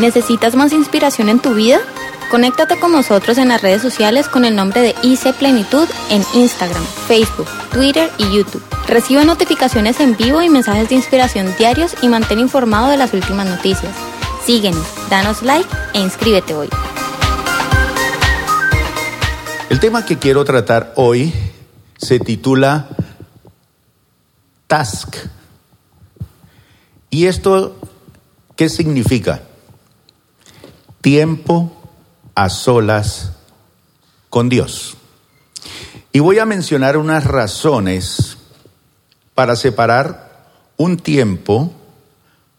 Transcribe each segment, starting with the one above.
¿Necesitas más inspiración en tu vida? Conéctate con nosotros en las redes sociales con el nombre de IC Plenitud en Instagram, Facebook, Twitter y YouTube. Recibe notificaciones en vivo y mensajes de inspiración diarios y mantén informado de las últimas noticias. Síguenos, danos like e inscríbete hoy. El tema que quiero tratar hoy se titula Task. ¿Y esto qué significa? Tiempo a solas con Dios. Y voy a mencionar unas razones para separar un tiempo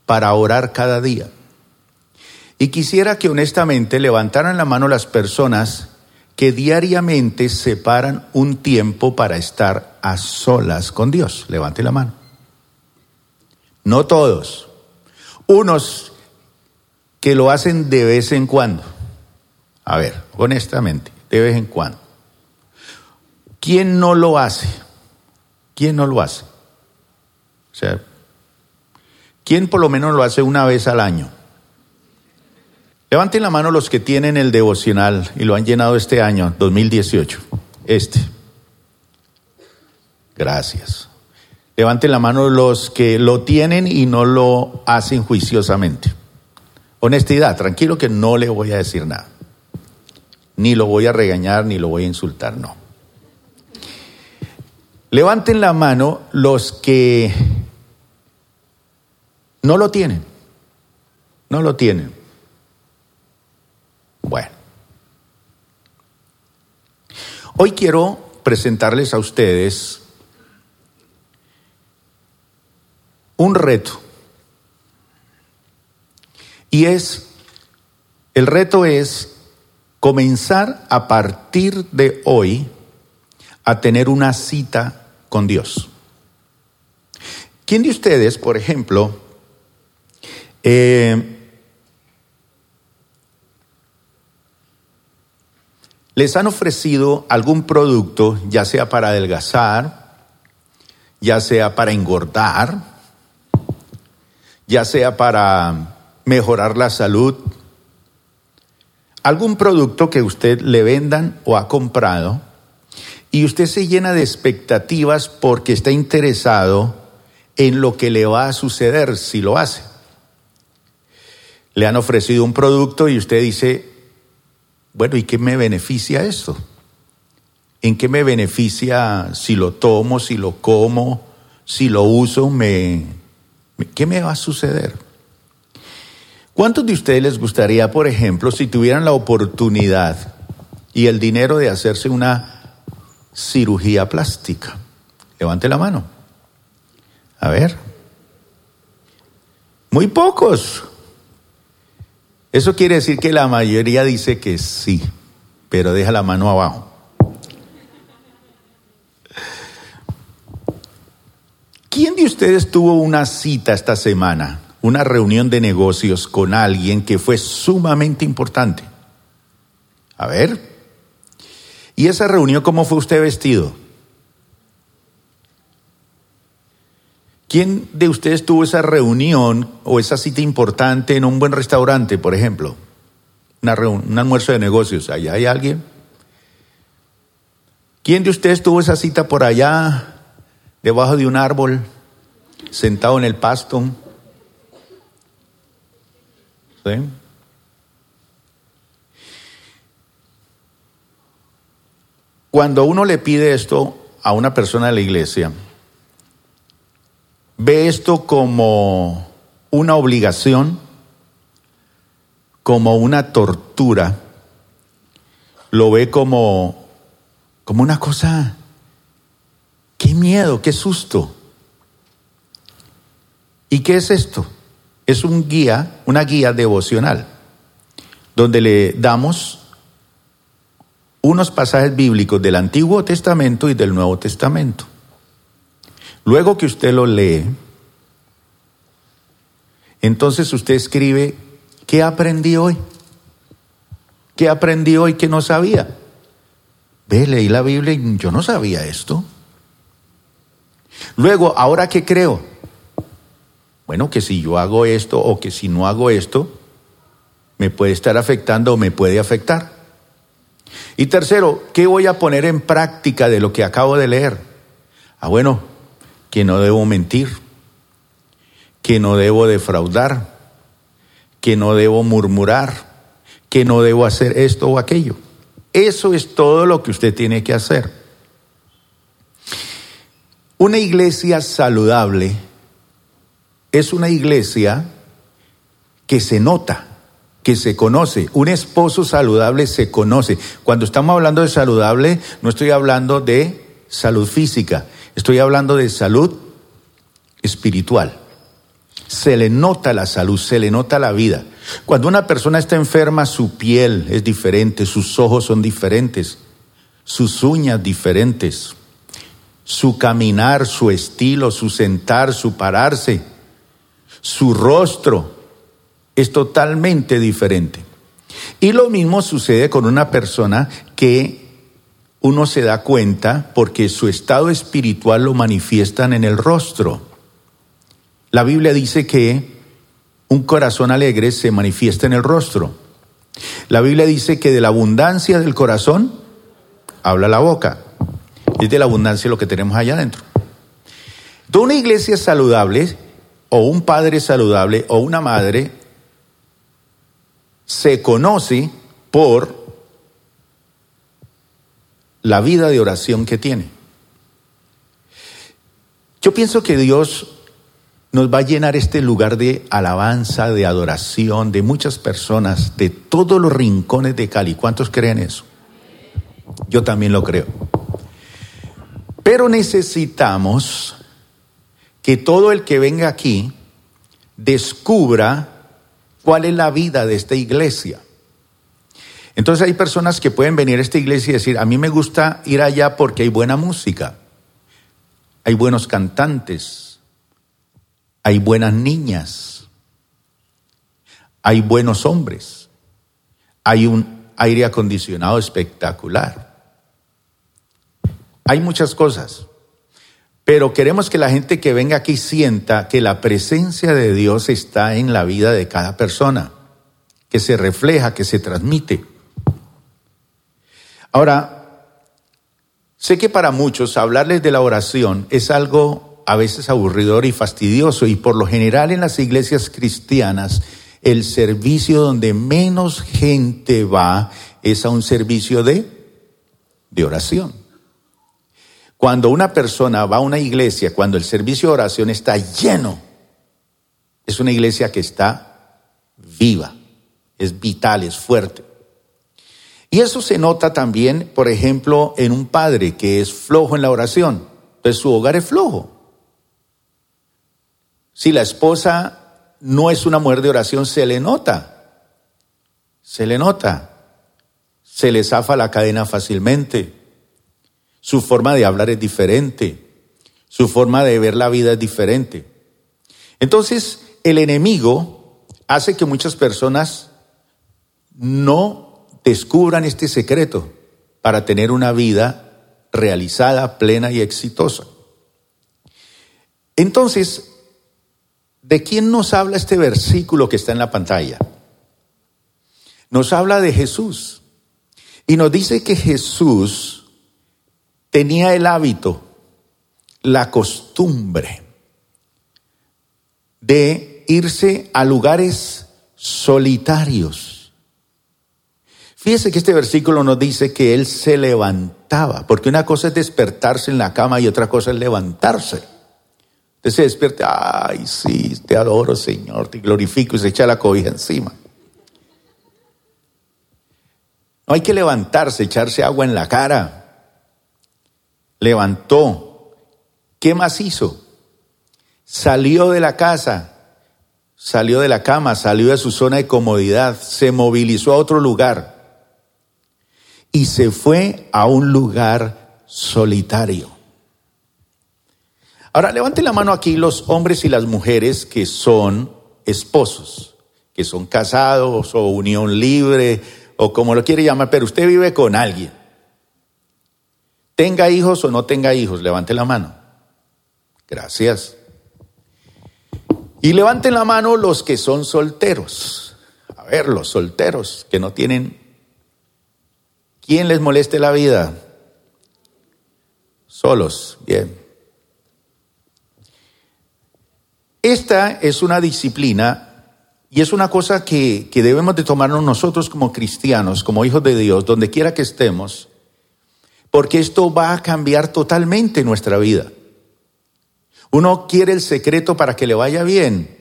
para orar cada día. Y quisiera que honestamente levantaran la mano las personas que diariamente separan un tiempo para estar a solas con Dios. Levante la mano. No todos. Unos que lo hacen de vez en cuando. A ver, honestamente, de vez en cuando. ¿Quién no lo hace? ¿Quién no lo hace? O sea, ¿quién por lo menos lo hace una vez al año? Levanten la mano los que tienen el devocional y lo han llenado este año, 2018. Este. Gracias. Levanten la mano los que lo tienen y no lo hacen juiciosamente. Honestidad, tranquilo que no le voy a decir nada ni lo voy a regañar, ni lo voy a insultar, no. Levanten la mano los que no lo tienen, no lo tienen. Bueno, hoy quiero presentarles a ustedes un reto. Y es, el reto es comenzar a partir de hoy a tener una cita con Dios. ¿Quién de ustedes, por ejemplo, eh, les han ofrecido algún producto, ya sea para adelgazar, ya sea para engordar, ya sea para mejorar la salud, algún producto que usted le vendan o ha comprado y usted se llena de expectativas porque está interesado en lo que le va a suceder si lo hace. Le han ofrecido un producto y usted dice, bueno, ¿y qué me beneficia esto? ¿En qué me beneficia si lo tomo, si lo como, si lo uso? Me, ¿Qué me va a suceder? ¿Cuántos de ustedes les gustaría, por ejemplo, si tuvieran la oportunidad y el dinero de hacerse una cirugía plástica? Levante la mano. A ver. Muy pocos. Eso quiere decir que la mayoría dice que sí, pero deja la mano abajo. ¿Quién de ustedes tuvo una cita esta semana? Una reunión de negocios con alguien que fue sumamente importante. A ver. ¿Y esa reunión cómo fue usted vestido? ¿Quién de ustedes tuvo esa reunión o esa cita importante en un buen restaurante, por ejemplo? Una un almuerzo de negocios. ¿Allá hay alguien? ¿Quién de ustedes tuvo esa cita por allá, debajo de un árbol, sentado en el pasto? Cuando uno le pide esto a una persona de la iglesia, ve esto como una obligación, como una tortura, lo ve como, como una cosa, qué miedo, qué susto. ¿Y qué es esto? Es un guía, una guía devocional, donde le damos unos pasajes bíblicos del Antiguo Testamento y del Nuevo Testamento. Luego que usted lo lee, entonces usted escribe, ¿qué aprendí hoy? ¿Qué aprendí hoy que no sabía? Ve, leí la Biblia y yo no sabía esto. Luego, ¿ahora qué creo? Bueno, que si yo hago esto o que si no hago esto, me puede estar afectando o me puede afectar. Y tercero, ¿qué voy a poner en práctica de lo que acabo de leer? Ah, bueno, que no debo mentir, que no debo defraudar, que no debo murmurar, que no debo hacer esto o aquello. Eso es todo lo que usted tiene que hacer. Una iglesia saludable es una iglesia que se nota, que se conoce. Un esposo saludable se conoce. Cuando estamos hablando de saludable, no estoy hablando de salud física, estoy hablando de salud espiritual. Se le nota la salud, se le nota la vida. Cuando una persona está enferma, su piel es diferente, sus ojos son diferentes, sus uñas diferentes, su caminar, su estilo, su sentar, su pararse, su rostro es totalmente diferente. Y lo mismo sucede con una persona que uno se da cuenta porque su estado espiritual lo manifiestan en el rostro. La Biblia dice que un corazón alegre se manifiesta en el rostro. La Biblia dice que de la abundancia del corazón habla la boca. Es de la abundancia lo que tenemos allá adentro. De una iglesia saludable, o un padre saludable, o una madre, se conoce por la vida de oración que tiene. Yo pienso que Dios nos va a llenar este lugar de alabanza, de adoración, de muchas personas, de todos los rincones de Cali. ¿Cuántos creen eso? Yo también lo creo. Pero necesitamos que todo el que venga aquí descubra cuál es la vida de esta iglesia. Entonces hay personas que pueden venir a esta iglesia y decir, a mí me gusta ir allá porque hay buena música, hay buenos cantantes, hay buenas niñas, hay buenos hombres, hay un aire acondicionado espectacular. Hay muchas cosas, pero queremos que la gente que venga aquí sienta que la presencia de Dios está en la vida de cada persona, que se refleja, que se transmite. Ahora, sé que para muchos hablarles de la oración es algo a veces aburridor y fastidioso y por lo general en las iglesias cristianas el servicio donde menos gente va es a un servicio de, de oración. Cuando una persona va a una iglesia, cuando el servicio de oración está lleno, es una iglesia que está viva, es vital, es fuerte. Y eso se nota también, por ejemplo, en un padre que es flojo en la oración. Entonces su hogar es flojo. Si la esposa no es una mujer de oración, se le nota. Se le nota. Se le zafa la cadena fácilmente. Su forma de hablar es diferente. Su forma de ver la vida es diferente. Entonces, el enemigo hace que muchas personas no descubran este secreto para tener una vida realizada, plena y exitosa. Entonces, ¿De quién nos habla este versículo que está en la pantalla? Nos habla de Jesús. Y nos dice que Jesús tenía el hábito, la costumbre de irse a lugares solitarios. Fíjese que este versículo nos dice que él se levantaba, porque una cosa es despertarse en la cama y otra cosa es levantarse. Usted se despierta, ay, sí, te adoro, Señor, te glorifico y se echa la cobija encima. No hay que levantarse, echarse agua en la cara. Levantó. ¿Qué más hizo? Salió de la casa, salió de la cama, salió de su zona de comodidad, se movilizó a otro lugar y se fue a un lugar solitario. Ahora, levanten la mano aquí los hombres y las mujeres que son esposos, que son casados o unión libre o como lo quiere llamar, pero usted vive con alguien. Tenga hijos o no tenga hijos, levante la mano. Gracias. Y levanten la mano los que son solteros. A ver, los solteros que no tienen ¿Quién les moleste la vida? Solos, bien. Esta es una disciplina y es una cosa que, que, debemos de tomarnos nosotros como cristianos, como hijos de Dios, donde quiera que estemos, porque esto va a cambiar totalmente nuestra vida. Uno quiere el secreto para que le vaya bien,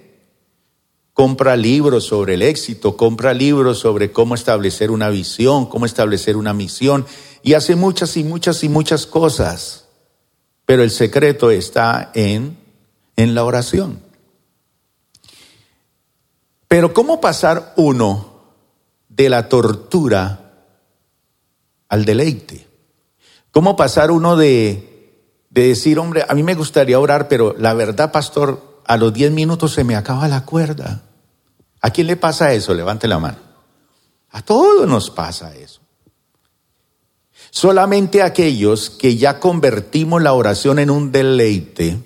compra libros sobre el éxito, compra libros sobre cómo establecer una visión, cómo establecer una misión, y hace muchas y muchas y muchas cosas. Pero el secreto está en, en la oración. Pero ¿cómo pasar uno de la tortura al deleite? ¿Cómo pasar uno de, de decir, hombre, a mí me gustaría orar, pero la verdad, pastor, a los 10 minutos se me acaba la cuerda? ¿A quién le pasa eso? Levante la mano. A todos nos pasa eso. Solamente aquellos que ya convertimos la oración en un deleite.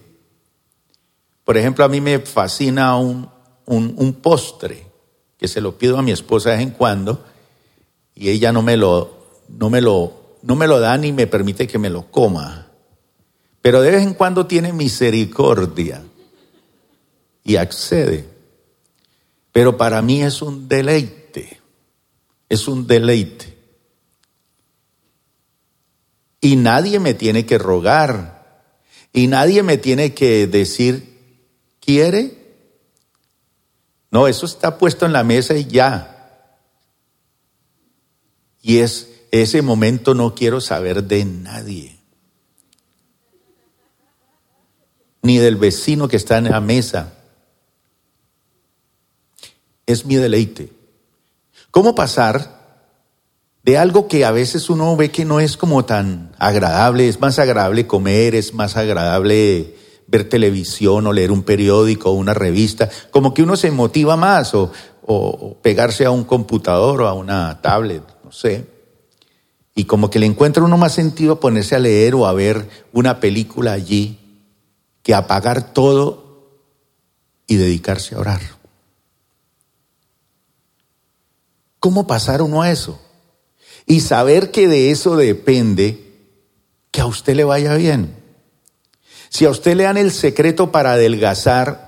Por ejemplo, a mí me fascina un, un, postre que se lo pido a mi esposa de vez en cuando y ella no me lo, no me lo, no me lo da ni me permite que me lo coma. Pero de vez en cuando tiene misericordia y accede. Pero para mí es un deleite, es un deleite. Y nadie me tiene que rogar, y nadie me tiene que decir, ¿quiere? No, eso está puesto en la mesa y ya. Y es ese momento no quiero saber de nadie. Ni del vecino que está en la mesa es mi deleite. ¿Cómo pasar de algo que a veces uno ve que no es como tan agradable, es más agradable comer, es más agradable ver televisión o leer un periódico o una revista, como que uno se motiva más o, o pegarse a un computador o a una tablet, no sé. Y como que le encuentra uno más sentido ponerse a leer o a ver una película allí que apagar todo y dedicarse a orar. ¿Cómo pasar uno a eso? Y saber que de eso depende que a usted le vaya bien. Si a usted le dan el secreto para adelgazar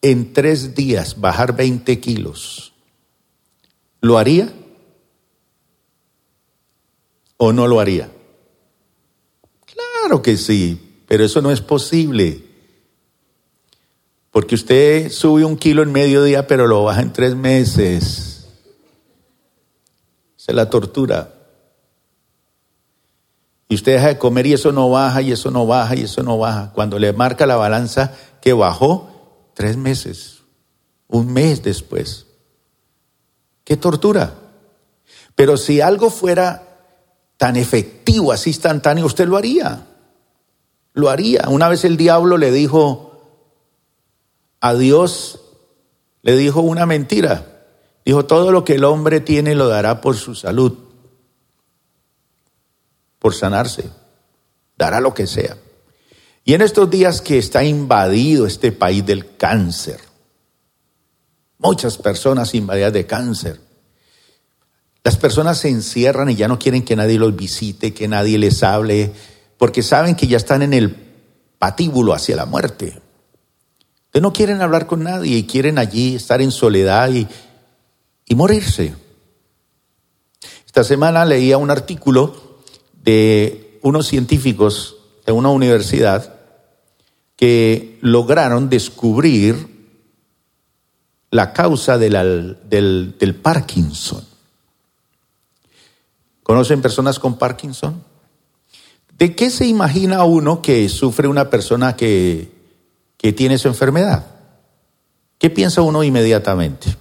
en tres días, bajar 20 kilos, ¿lo haría? ¿O no lo haría? Claro que sí, pero eso no es posible. Porque usted sube un kilo en medio día, pero lo baja en tres meses. Se la tortura. Y usted deja de comer y eso no baja, y eso no baja, y eso no baja. Cuando le marca la balanza que bajó, tres meses, un mes después. Qué tortura. Pero si algo fuera tan efectivo, así instantáneo, usted lo haría. Lo haría. Una vez el diablo le dijo, a Dios le dijo una mentira. Dijo, todo lo que el hombre tiene lo dará por su salud, por sanarse, dará lo que sea. Y en estos días que está invadido este país del cáncer, muchas personas invadidas de cáncer, las personas se encierran y ya no quieren que nadie los visite, que nadie les hable, porque saben que ya están en el patíbulo hacia la muerte no quieren hablar con nadie y quieren allí estar en soledad y, y morirse. Esta semana leía un artículo de unos científicos de una universidad que lograron descubrir la causa del, del Parkinson. ¿Conocen personas con Parkinson? ¿De qué se imagina uno que sufre una persona que que tiene su enfermedad. ¿Qué piensa uno inmediatamente?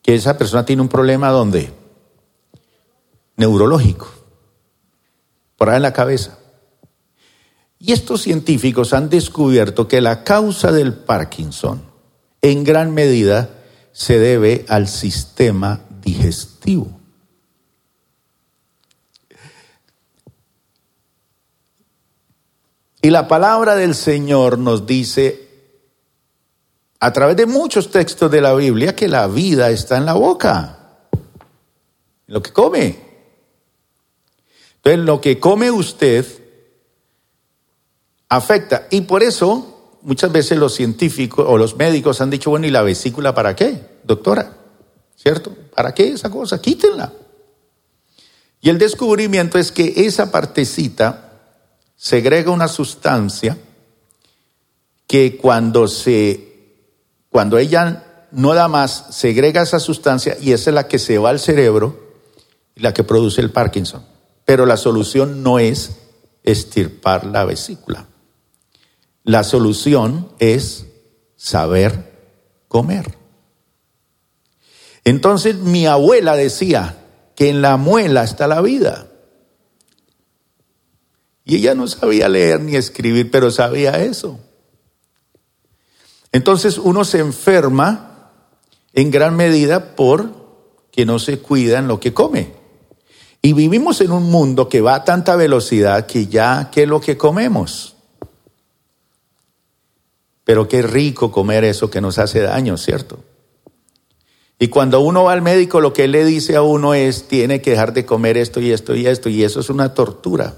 Que esa persona tiene un problema donde? Neurológico, por ahí en la cabeza. Y estos científicos han descubierto que la causa del Parkinson en gran medida se debe al sistema digestivo. Y la palabra del Señor nos dice a través de muchos textos de la Biblia que la vida está en la boca, en lo que come. Entonces, lo que come usted afecta. Y por eso, muchas veces los científicos o los médicos han dicho, bueno, ¿y la vesícula para qué, doctora? ¿Cierto? ¿Para qué esa cosa? Quítenla. Y el descubrimiento es que esa partecita segrega una sustancia que cuando se cuando ella no da más, segrega esa sustancia y esa es la que se va al cerebro y la que produce el Parkinson. Pero la solución no es estirpar la vesícula. La solución es saber comer. Entonces mi abuela decía que en la muela está la vida. Y ella no sabía leer ni escribir, pero sabía eso. Entonces uno se enferma en gran medida por que no se cuida en lo que come. Y vivimos en un mundo que va a tanta velocidad que ya, ¿qué es lo que comemos? Pero qué rico comer eso que nos hace daño, ¿cierto? Y cuando uno va al médico, lo que él le dice a uno es, tiene que dejar de comer esto y esto y esto, y eso es una tortura.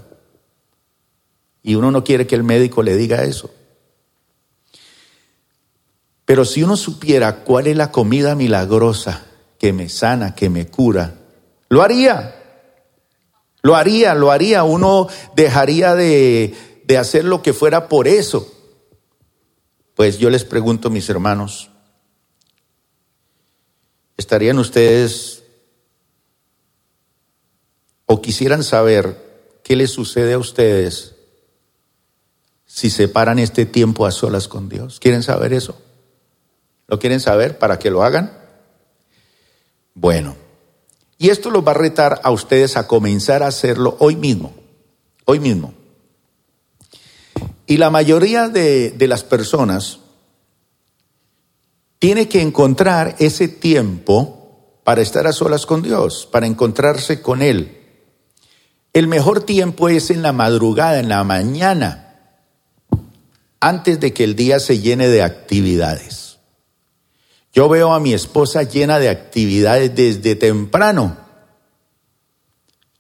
Y uno no quiere que el médico le diga eso. Pero si uno supiera cuál es la comida milagrosa que me sana, que me cura, lo haría. Lo haría, lo haría. Uno dejaría de, de hacer lo que fuera por eso. Pues yo les pregunto, mis hermanos, ¿estarían ustedes o quisieran saber qué les sucede a ustedes si separan este tiempo a solas con Dios? ¿Quieren saber eso? ¿Lo quieren saber para que lo hagan? Bueno, y esto los va a retar a ustedes a comenzar a hacerlo hoy mismo, hoy mismo. Y la mayoría de, de las personas tiene que encontrar ese tiempo para estar a solas con Dios, para encontrarse con Él. El mejor tiempo es en la madrugada, en la mañana, antes de que el día se llene de actividades. Yo veo a mi esposa llena de actividades desde temprano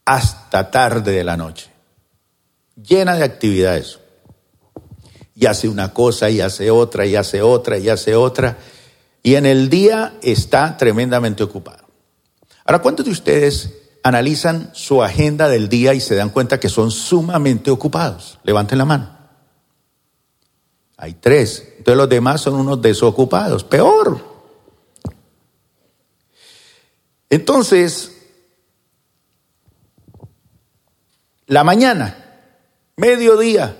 hasta tarde de la noche. Llena de actividades. Y hace una cosa, y hace otra, y hace otra, y hace otra. Y en el día está tremendamente ocupado. Ahora, ¿cuántos de ustedes analizan su agenda del día y se dan cuenta que son sumamente ocupados? Levanten la mano. Hay tres. Entonces los demás son unos desocupados. Peor. Entonces, la mañana, mediodía,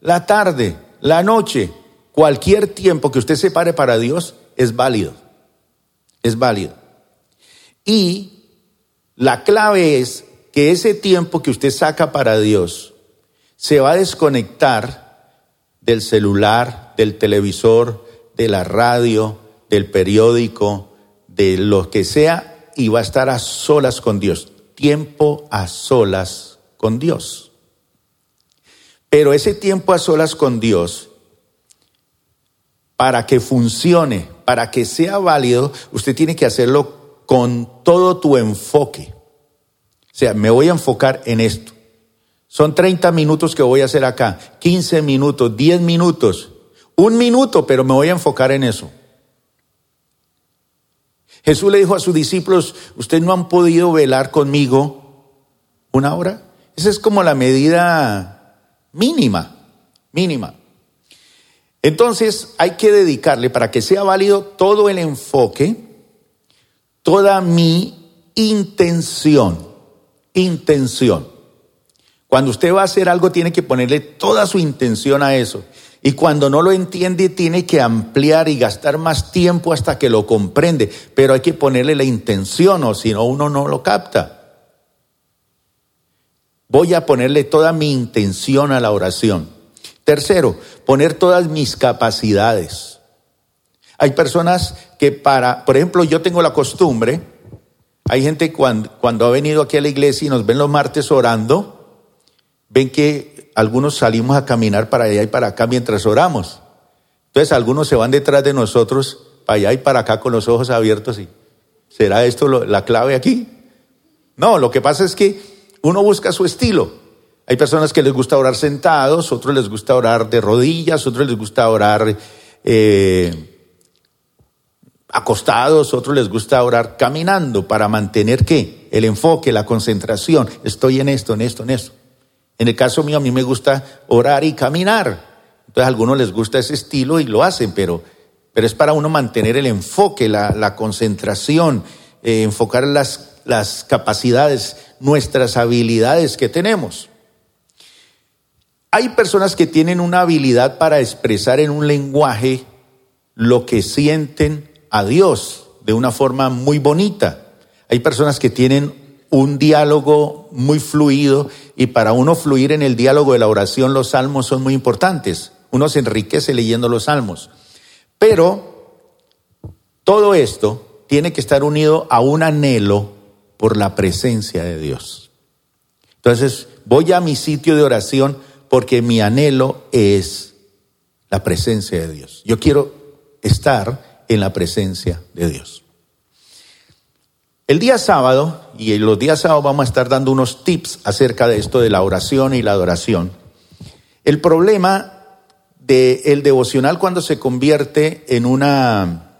la tarde, la noche, cualquier tiempo que usted se pare para Dios es válido. Es válido. Y la clave es que ese tiempo que usted saca para Dios se va a desconectar del celular, del televisor, de la radio, del periódico, de lo que sea y va a estar a solas con Dios. Tiempo a solas con Dios. Pero ese tiempo a solas con Dios, para que funcione, para que sea válido, usted tiene que hacerlo con todo tu enfoque. O sea, me voy a enfocar en esto. Son 30 minutos que voy a hacer acá, 15 minutos, 10 minutos, un minuto, pero me voy a enfocar en eso. Jesús le dijo a sus discípulos, ustedes no han podido velar conmigo una hora. Esa es como la medida mínima, mínima. Entonces hay que dedicarle para que sea válido todo el enfoque, toda mi intención, intención. Cuando usted va a hacer algo tiene que ponerle toda su intención a eso. Y cuando no lo entiende, tiene que ampliar y gastar más tiempo hasta que lo comprende. Pero hay que ponerle la intención o si no, uno no lo capta. Voy a ponerle toda mi intención a la oración. Tercero, poner todas mis capacidades. Hay personas que para, por ejemplo, yo tengo la costumbre, hay gente cuando, cuando ha venido aquí a la iglesia y nos ven los martes orando, ven que algunos salimos a caminar para allá y para acá mientras oramos. Entonces algunos se van detrás de nosotros, para allá y para acá con los ojos abiertos y ¿será esto la clave aquí? No, lo que pasa es que uno busca su estilo. Hay personas que les gusta orar sentados, otros les gusta orar de rodillas, otros les gusta orar eh, acostados, otros les gusta orar caminando para mantener qué? El enfoque, la concentración. Estoy en esto, en esto, en esto. En el caso mío, a mí me gusta orar y caminar. Entonces a algunos les gusta ese estilo y lo hacen, pero, pero es para uno mantener el enfoque, la, concentración, eh, enfocar las, las capacidades, nuestras habilidades que tenemos. Hay personas que tienen una habilidad para expresar en un lenguaje lo que sienten a Dios de una forma muy bonita. Hay personas que tienen un diálogo muy fluido y para uno fluir en el diálogo de la oración los salmos son muy importantes. Uno se enriquece leyendo los salmos. Pero todo esto tiene que estar unido a un anhelo por la presencia de Dios. Entonces, voy a mi sitio de oración porque mi anhelo es la presencia de Dios. Yo quiero estar en la presencia de Dios. El día sábado, y los días sábados vamos a estar dando unos tips acerca de esto de la oración y la adoración. El problema del devocional cuando se convierte en una,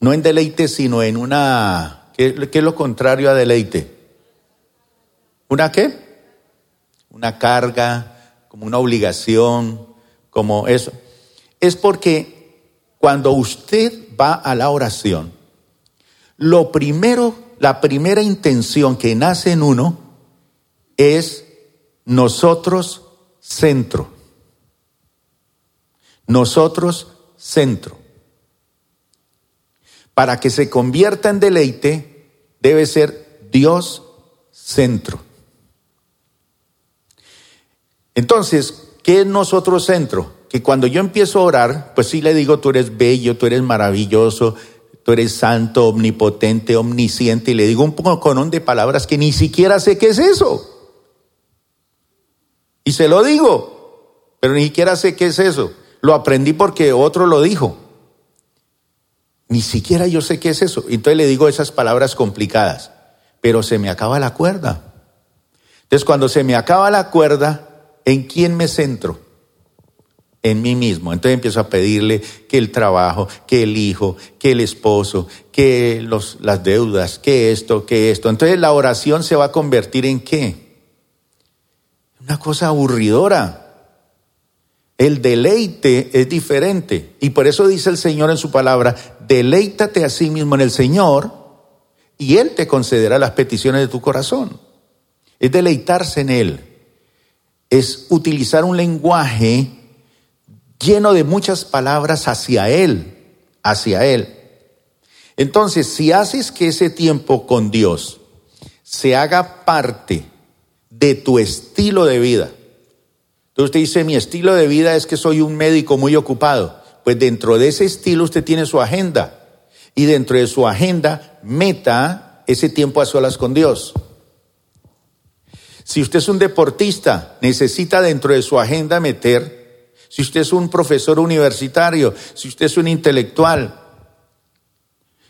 no en deleite, sino en una, ¿qué, qué es lo contrario a deleite? ¿Una qué? Una carga, como una obligación, como eso. Es porque cuando usted va a la oración, lo primero, la primera intención que nace en uno es nosotros centro. Nosotros centro. Para que se convierta en deleite, debe ser Dios centro. Entonces, ¿qué es nosotros centro? Que cuando yo empiezo a orar, pues sí le digo, tú eres bello, tú eres maravilloso, tú eres santo, omnipotente, omnisciente, y le digo un poco de palabras que ni siquiera sé qué es eso. Y se lo digo, pero ni siquiera sé qué es eso. Lo aprendí porque otro lo dijo. Ni siquiera yo sé qué es eso. Entonces le digo esas palabras complicadas, pero se me acaba la cuerda. Entonces cuando se me acaba la cuerda, ¿en quién me centro? En mí mismo. Entonces empiezo a pedirle que el trabajo, que el hijo, que el esposo, que los, las deudas, que esto, que esto. Entonces la oración se va a convertir en qué? Una cosa aburridora. El deleite es diferente. Y por eso dice el Señor en su palabra, deleítate a sí mismo en el Señor y Él te concederá las peticiones de tu corazón. Es deleitarse en Él. Es utilizar un lenguaje lleno de muchas palabras hacia Él, hacia Él. Entonces, si haces que ese tiempo con Dios se haga parte de tu estilo de vida, entonces usted dice, mi estilo de vida es que soy un médico muy ocupado. Pues dentro de ese estilo usted tiene su agenda. Y dentro de su agenda meta ese tiempo a solas con Dios. Si usted es un deportista, necesita dentro de su agenda meter, si usted es un profesor universitario, si usted es un intelectual,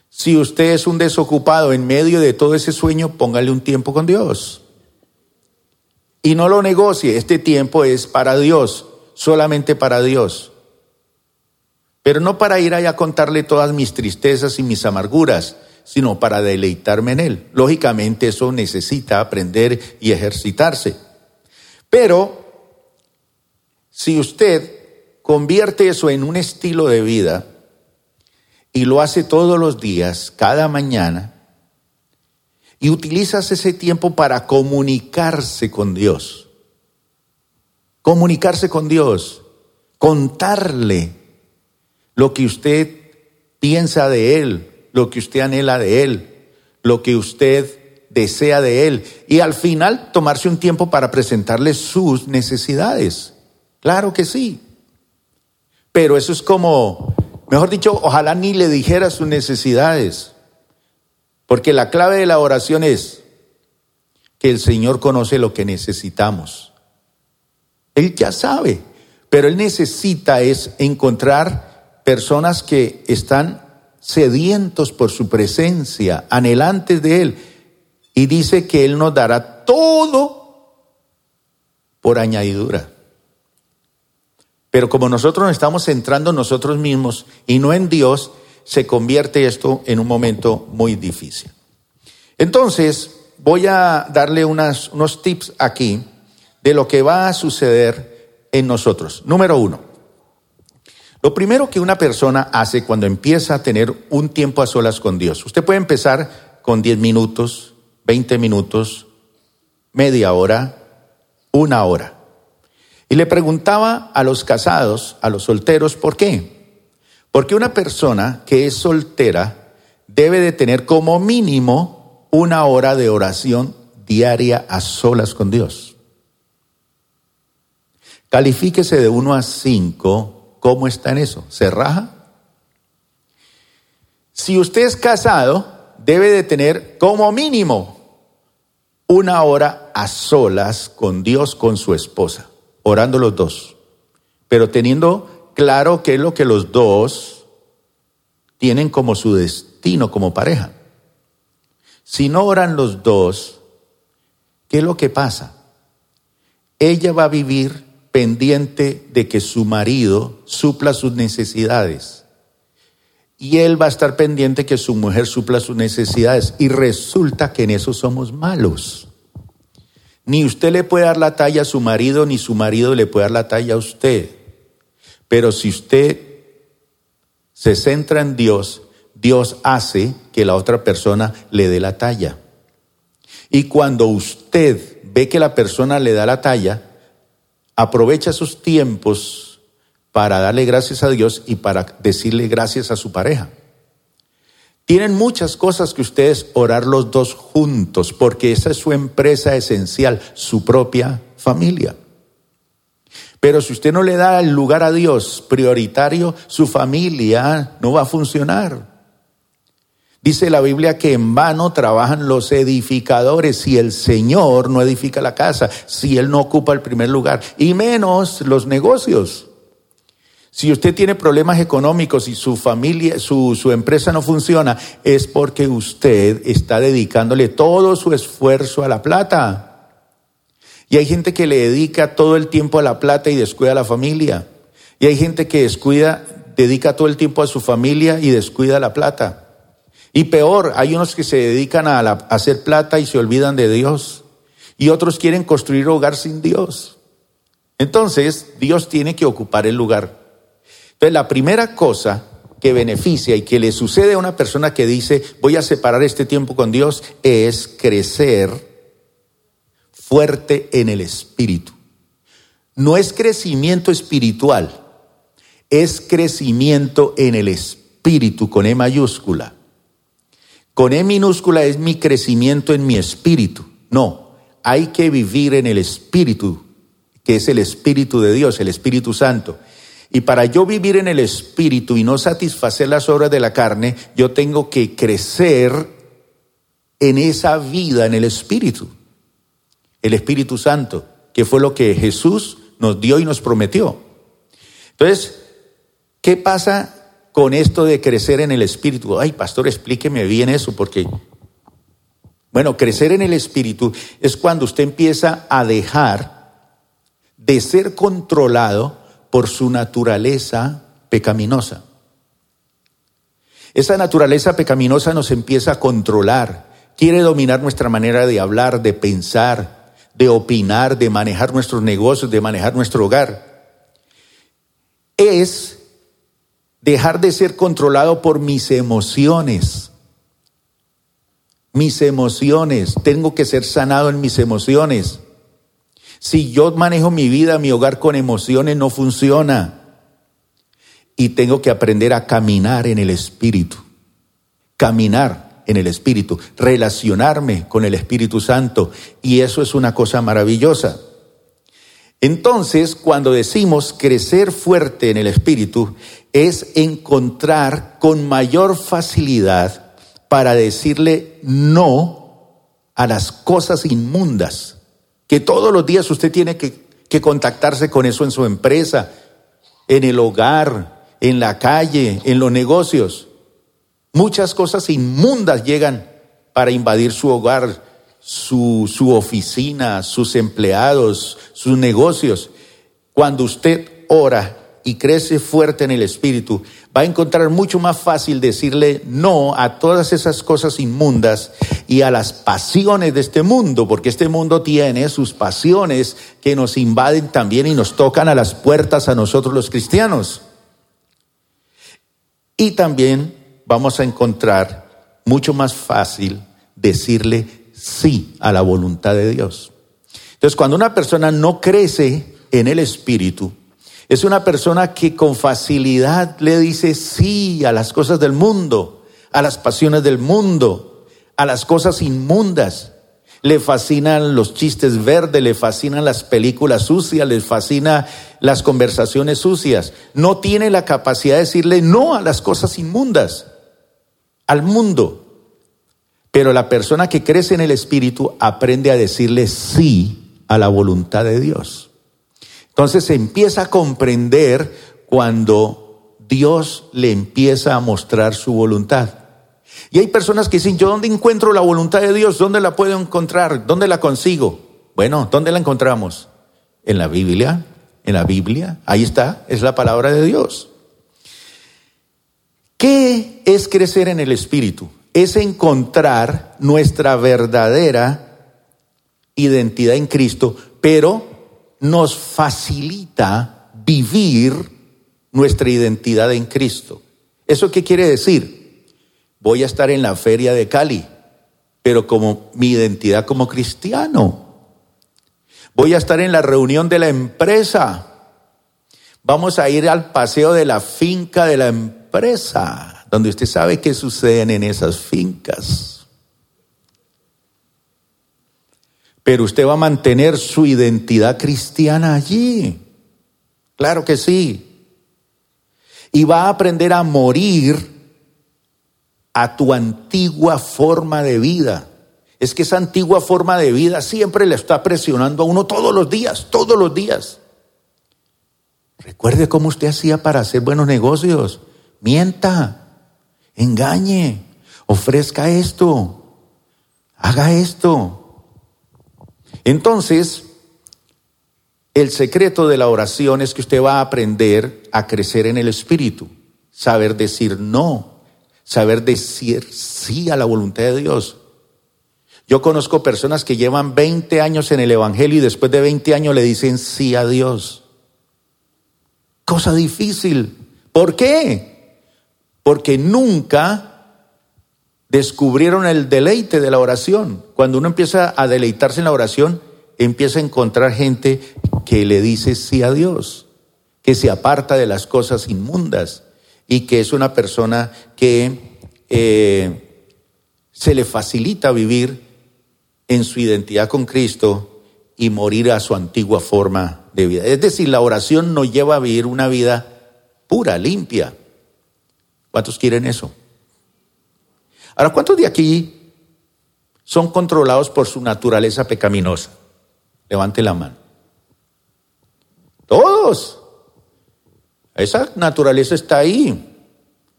si usted es un desocupado en medio de todo ese sueño, póngale un tiempo con Dios. Y no lo negocie, este tiempo es para Dios, solamente para Dios. Pero no para ir allá a contarle todas mis tristezas y mis amarguras, sino para deleitarme en Él. Lógicamente eso necesita aprender y ejercitarse. Pero si usted convierte eso en un estilo de vida y lo hace todos los días, cada mañana, y utilizas ese tiempo para comunicarse con Dios. Comunicarse con Dios, contarle lo que usted piensa de Él, lo que usted anhela de Él, lo que usted desea de Él. Y al final tomarse un tiempo para presentarle sus necesidades. Claro que sí. Pero eso es como, mejor dicho, ojalá ni le dijera sus necesidades. Porque la clave de la oración es que el Señor conoce lo que necesitamos. Él ya sabe. pero él necesita es encontrar personas que están sedientos por su presencia, anhelantes de él. Y dice que él nos dará todo por añadidura. Pero como nosotros nos estamos centrando en nosotros mismos y no en Dios, se convierte esto en un momento muy difícil. Entonces, voy a darle unos tips aquí de lo que va a suceder en nosotros. Número uno, lo primero que una persona hace cuando empieza a tener un tiempo a solas con Dios, usted puede empezar con 10 minutos, 20 minutos, media hora, una hora. Y le preguntaba a los casados, a los solteros, ¿por qué? Porque una persona que es soltera debe de tener como mínimo una hora de oración diaria a solas con Dios. Califíquese de 1 a 5, ¿cómo está en eso? ¿Se raja? Si usted es casado, debe de tener como mínimo una hora a solas con Dios, con su esposa orando los dos, pero teniendo claro qué es lo que los dos tienen como su destino como pareja. Si no oran los dos, ¿qué es lo que pasa? Ella va a vivir pendiente de que su marido supla sus necesidades. Y él va a estar pendiente que su mujer supla sus necesidades. Y resulta que en eso somos malos. Ni usted le puede dar la talla a su marido, ni su marido le puede dar la talla a usted. Pero si usted se centra en Dios, Dios hace que la otra persona le dé la talla. Y cuando usted ve que la persona le da la talla, aprovecha sus tiempos para darle gracias a Dios y para decirle gracias a su pareja. Tienen muchas cosas que ustedes orar los dos juntos, porque esa es su empresa esencial, su propia familia. Pero si usted no le da el lugar a Dios prioritario, su familia no va a funcionar. Dice la Biblia que en vano trabajan los edificadores si el Señor no edifica la casa, si Él no ocupa el primer lugar, y menos los negocios. Si usted tiene problemas económicos y su familia, su, su, empresa no funciona, es porque usted está dedicándole todo su esfuerzo a la plata. Y hay gente que le dedica todo el tiempo a la plata y descuida a la familia. Y hay gente que descuida, dedica todo el tiempo a su familia y descuida la plata. Y peor, hay unos que se dedican a, a hacer plata y se olvidan de Dios. Y otros quieren construir hogar sin Dios. Entonces, Dios tiene que ocupar el lugar. Entonces, la primera cosa que beneficia y que le sucede a una persona que dice, voy a separar este tiempo con Dios, es crecer fuerte en el espíritu. No es crecimiento espiritual, es crecimiento en el espíritu con E mayúscula. Con E minúscula es mi crecimiento en mi espíritu. No, hay que vivir en el espíritu, que es el espíritu de Dios, el Espíritu Santo. Y para yo vivir en el Espíritu y no satisfacer las obras de la carne, yo tengo que crecer en esa vida, en el Espíritu. El Espíritu Santo, que fue lo que Jesús nos dio y nos prometió. Entonces, ¿qué pasa con esto de crecer en el Espíritu? Ay, pastor, explíqueme bien eso, porque, bueno, crecer en el Espíritu es cuando usted empieza a dejar de ser controlado por su naturaleza pecaminosa. Esa naturaleza pecaminosa nos empieza a controlar, quiere dominar nuestra manera de hablar, de pensar, de opinar, de manejar nuestros negocios, de manejar nuestro hogar. Es dejar de ser controlado por mis emociones. Mis emociones, tengo que ser sanado en mis emociones. Si yo manejo mi vida, mi hogar con emociones, no funciona. Y tengo que aprender a caminar en el Espíritu. Caminar en el Espíritu, relacionarme con el Espíritu Santo. Y eso es una cosa maravillosa. Entonces, cuando decimos crecer fuerte en el Espíritu, es encontrar con mayor facilidad para decirle no a las cosas inmundas que todos los días usted tiene que, contactarse con eso en su empresa, en el hogar, en la calle, en los negocios. Muchas cosas inmundas llegan para invadir su hogar, su, su oficina, sus empleados, sus negocios. Cuando usted ora y crece fuerte en el Espíritu, va a encontrar mucho más fácil decirle no a todas esas cosas inmundas y a las pasiones de este mundo, porque este mundo tiene sus pasiones que nos invaden también y nos tocan a las puertas a nosotros los cristianos. Y también vamos a encontrar mucho más fácil decirle sí a la voluntad de Dios. Entonces, cuando una persona no crece en el Espíritu, es una persona que con facilidad le dice sí a las cosas del mundo, a las pasiones del mundo, a las cosas inmundas. Le fascinan los chistes verdes, le fascinan las películas sucias, le fascinan las conversaciones sucias. No tiene la capacidad de decirle no a las cosas inmundas, al mundo. Pero la persona que crece en el Espíritu aprende a decirle sí a la voluntad de Dios. Entonces se empieza a comprender cuando Dios le empieza a mostrar su voluntad. Y hay personas que dicen, ¿yo dónde encuentro la voluntad de Dios? ¿Dónde la puedo encontrar? ¿Dónde la consigo? Bueno, ¿dónde la encontramos? En la Biblia, en la Biblia, ahí está, es la palabra de Dios. ¿Qué es crecer en el Espíritu? Es encontrar nuestra verdadera identidad en Cristo, pero nos facilita vivir nuestra identidad en Cristo. ¿Eso qué quiere decir? Voy a estar en la feria de Cali, pero como mi identidad como cristiano. Voy a estar en la reunión de la empresa. Vamos a ir al paseo de la finca de la empresa, donde usted sabe qué suceden en esas fincas. Pero usted va a mantener su identidad cristiana allí. Claro que sí. Y va a aprender a morir a tu antigua forma de vida. Es que esa antigua forma de vida siempre le está presionando a uno todos los días, todos los días. Recuerde cómo usted hacía para hacer buenos negocios. Mienta, engañe, ofrezca esto, haga esto. Entonces, el secreto de la oración es que usted va a aprender a crecer en el Espíritu, saber decir no, saber decir sí a la voluntad de Dios. Yo conozco personas que llevan 20 años en el Evangelio y después de 20 años le dicen sí a Dios. Cosa difícil. ¿Por qué? Porque nunca descubrieron el deleite de la oración. Cuando uno empieza a deleitarse en la oración, empieza a encontrar gente que le dice sí a Dios, que se aparta de las cosas inmundas y que es una persona que eh, se le facilita vivir en su identidad con Cristo y morir a su antigua forma de vida. Es decir, la oración nos lleva a vivir una vida pura, limpia. ¿Cuántos quieren eso? Ahora, ¿cuántos de aquí son controlados por su naturaleza pecaminosa? Levante la mano. Todos. Esa naturaleza está ahí.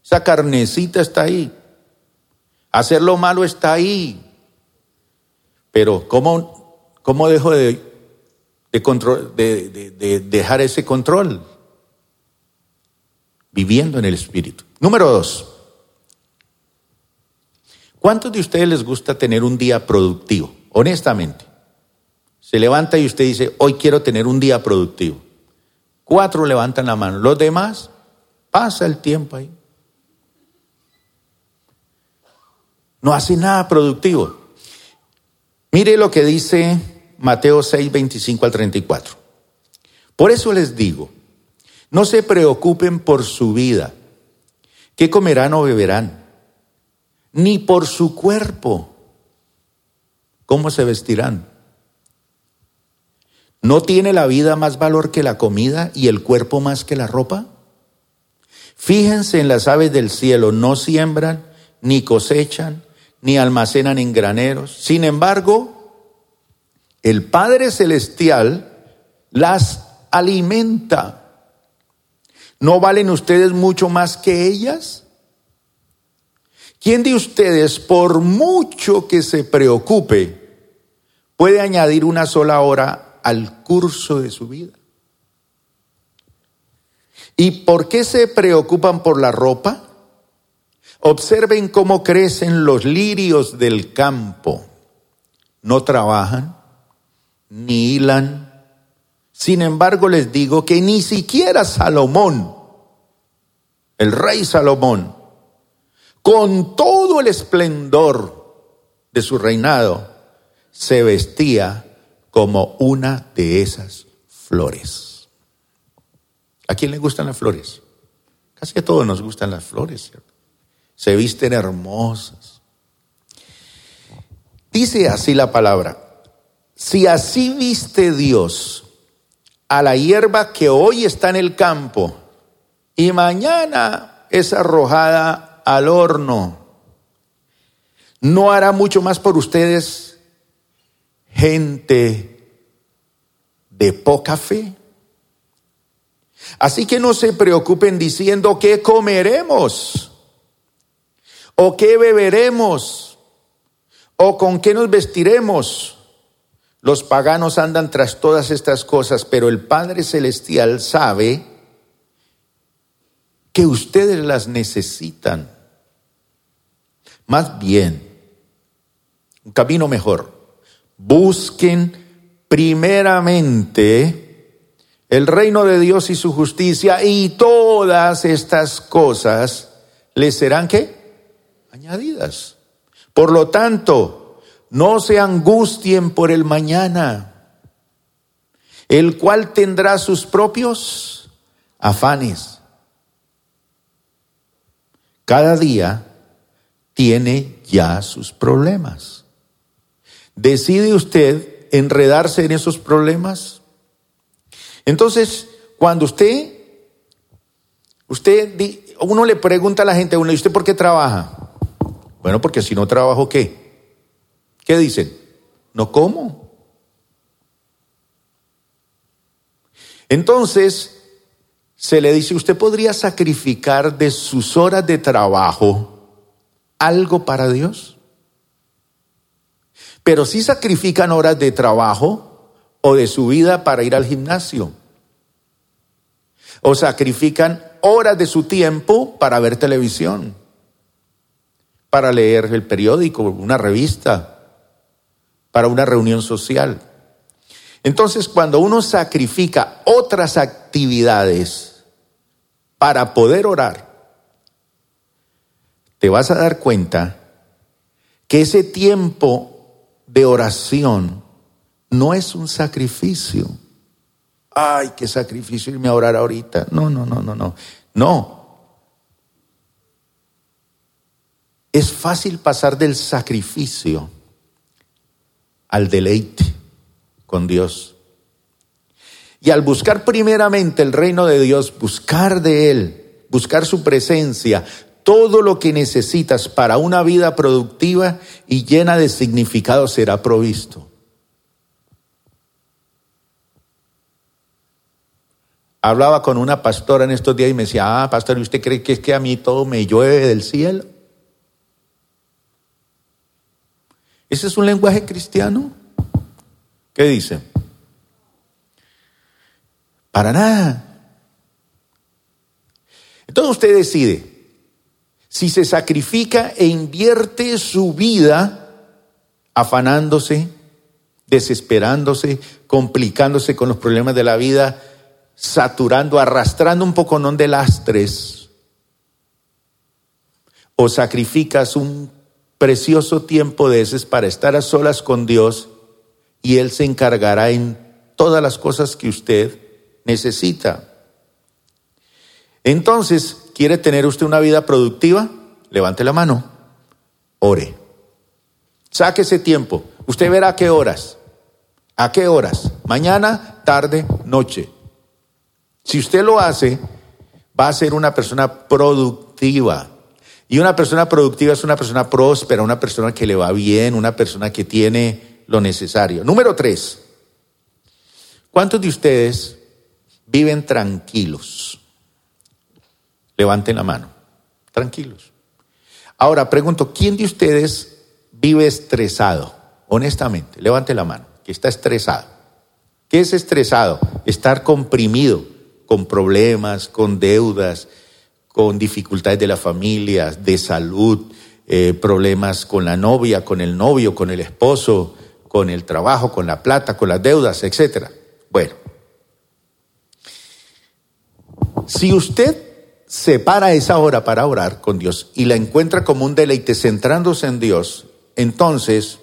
Esa carnecita está ahí. Hacer lo malo está ahí. Pero ¿cómo, cómo dejo de, de, de dejar ese control? Viviendo en el Espíritu. Número dos. ¿Cuántos de ustedes les gusta tener un día productivo? Honestamente. Se levanta y usted dice, hoy quiero tener un día productivo. Cuatro levantan la mano. Los demás, pasa el tiempo ahí. No hace nada productivo. Mire lo que dice Mateo 6, 25 al 34. Por eso les digo, no se preocupen por su vida, qué comerán o beberán ni por su cuerpo. ¿Cómo se vestirán? ¿No tiene la vida más valor que la comida y el cuerpo más que la ropa? Fíjense en las aves del cielo, no siembran, ni cosechan, ni almacenan en graneros. Sin embargo, el Padre Celestial las alimenta. ¿No valen ustedes mucho más que ellas? ¿Quién de ustedes, por mucho que se preocupe, puede añadir una sola hora al curso de su vida? ¿Y por qué se preocupan por la ropa? Observen cómo crecen los lirios del campo. No trabajan, ni hilan. Sin embargo, les digo que ni siquiera Salomón, el rey Salomón, con todo el esplendor de su reinado, se vestía como una de esas flores. ¿A quién le gustan las flores? Casi a todos nos gustan las flores, ¿cierto? Se visten hermosas. Dice así la palabra, si así viste Dios a la hierba que hoy está en el campo y mañana es arrojada al horno, ¿no hará mucho más por ustedes gente de poca fe? Así que no se preocupen diciendo qué comeremos o qué beberemos o con qué nos vestiremos. Los paganos andan tras todas estas cosas, pero el Padre Celestial sabe que ustedes las necesitan. Más bien, un camino mejor. Busquen primeramente el reino de Dios y su justicia y todas estas cosas les serán? Añadidas. Por lo tanto, no se angustien por el mañana, el cual tendrá sus propios afanes. Cada día tiene ya sus problemas. ¿Decide usted enredarse en esos problemas? Entonces, cuando usted, usted, uno le pregunta a la gente, uno, ¿y usted por qué trabaja? Bueno, porque si no trabajo, ¿qué? ¿Qué dicen? No como. Entonces, se le dice, usted podría sacrificar de sus horas de trabajo algo para Dios. Pero si sacrifican horas de trabajo o de su vida para ir al gimnasio. O sacrifican horas de su tiempo para ver televisión, para leer el periódico, una revista, para una reunión social. Entonces, cuando uno sacrifica otras actividades para poder orar, te vas a dar cuenta que ese tiempo de oración no es un sacrificio. Ay, qué sacrificio irme a orar ahorita. No, no, no, no, no. No. Es fácil pasar del sacrificio al deleite con Dios. Y al buscar primeramente el reino de Dios, buscar de Él, buscar su presencia, todo lo que necesitas para una vida productiva y llena de significado será provisto. Hablaba con una pastora en estos días y me decía, ah, pastor, ¿y usted cree que es que a mí todo me llueve del cielo? ¿Ese es un lenguaje cristiano? ¿Qué dice? Para nada. Entonces usted decide si se sacrifica e invierte su vida afanándose, desesperándose, complicándose con los problemas de la vida, saturando, arrastrando un poco non de lastres, o sacrificas un precioso tiempo de ese para estar a solas con Dios y Él se encargará en todas las cosas que usted necesita. Entonces, ¿quiere tener usted una vida productiva? Levante la mano, ore. Saque ese tiempo. Usted verá a qué horas. ¿A qué horas? Mañana, tarde, noche. Si usted lo hace, va a ser una persona productiva. Y una persona productiva es una persona próspera, una persona que le va bien, una persona que tiene lo necesario. Número tres, ¿cuántos de ustedes viven tranquilos? Levanten la mano. Tranquilos. Ahora pregunto, ¿quién de ustedes vive estresado? Honestamente, levante la mano, que está estresado. ¿Qué es estresado? Estar comprimido, con problemas, con deudas, con dificultades de la familia, de salud, eh, problemas con la novia, con el novio, con el esposo, con el trabajo, con la plata, con las deudas, etc. Bueno, si usted se para esa hora para orar con Dios y la encuentra como un deleite centrándose en Dios, entonces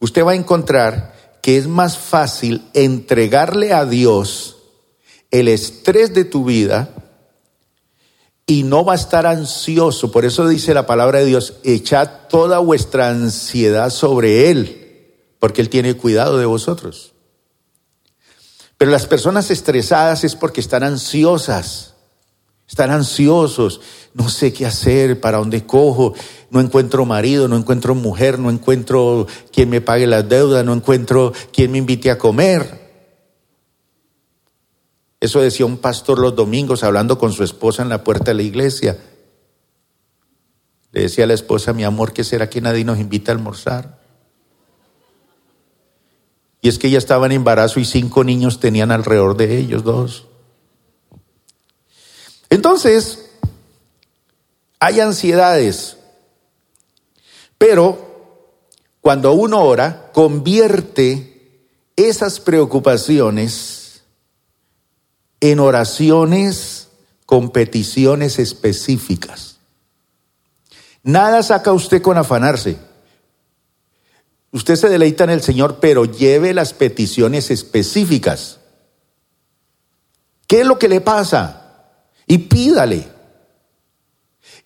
usted va a encontrar que es más fácil entregarle a Dios el estrés de tu vida y no va a estar ansioso. Por eso dice la palabra de Dios, echad toda vuestra ansiedad sobre Él porque Él tiene cuidado de vosotros. Pero las personas estresadas es porque están ansiosas, están ansiosos, no sé qué hacer, para dónde cojo, no encuentro marido, no encuentro mujer, no encuentro quien me pague las deudas, no encuentro quien me invite a comer. Eso decía un pastor los domingos hablando con su esposa en la puerta de la iglesia. Le decía a la esposa, mi amor, ¿qué será que nadie nos invita a almorzar? Y es que ella estaba en embarazo y cinco niños tenían alrededor de ellos, dos. Entonces, hay ansiedades, pero cuando uno ora, convierte esas preocupaciones en oraciones con peticiones específicas. Nada saca usted con afanarse. Usted se deleita en el Señor, pero lleve las peticiones específicas. ¿Qué es lo que le pasa? Y pídale.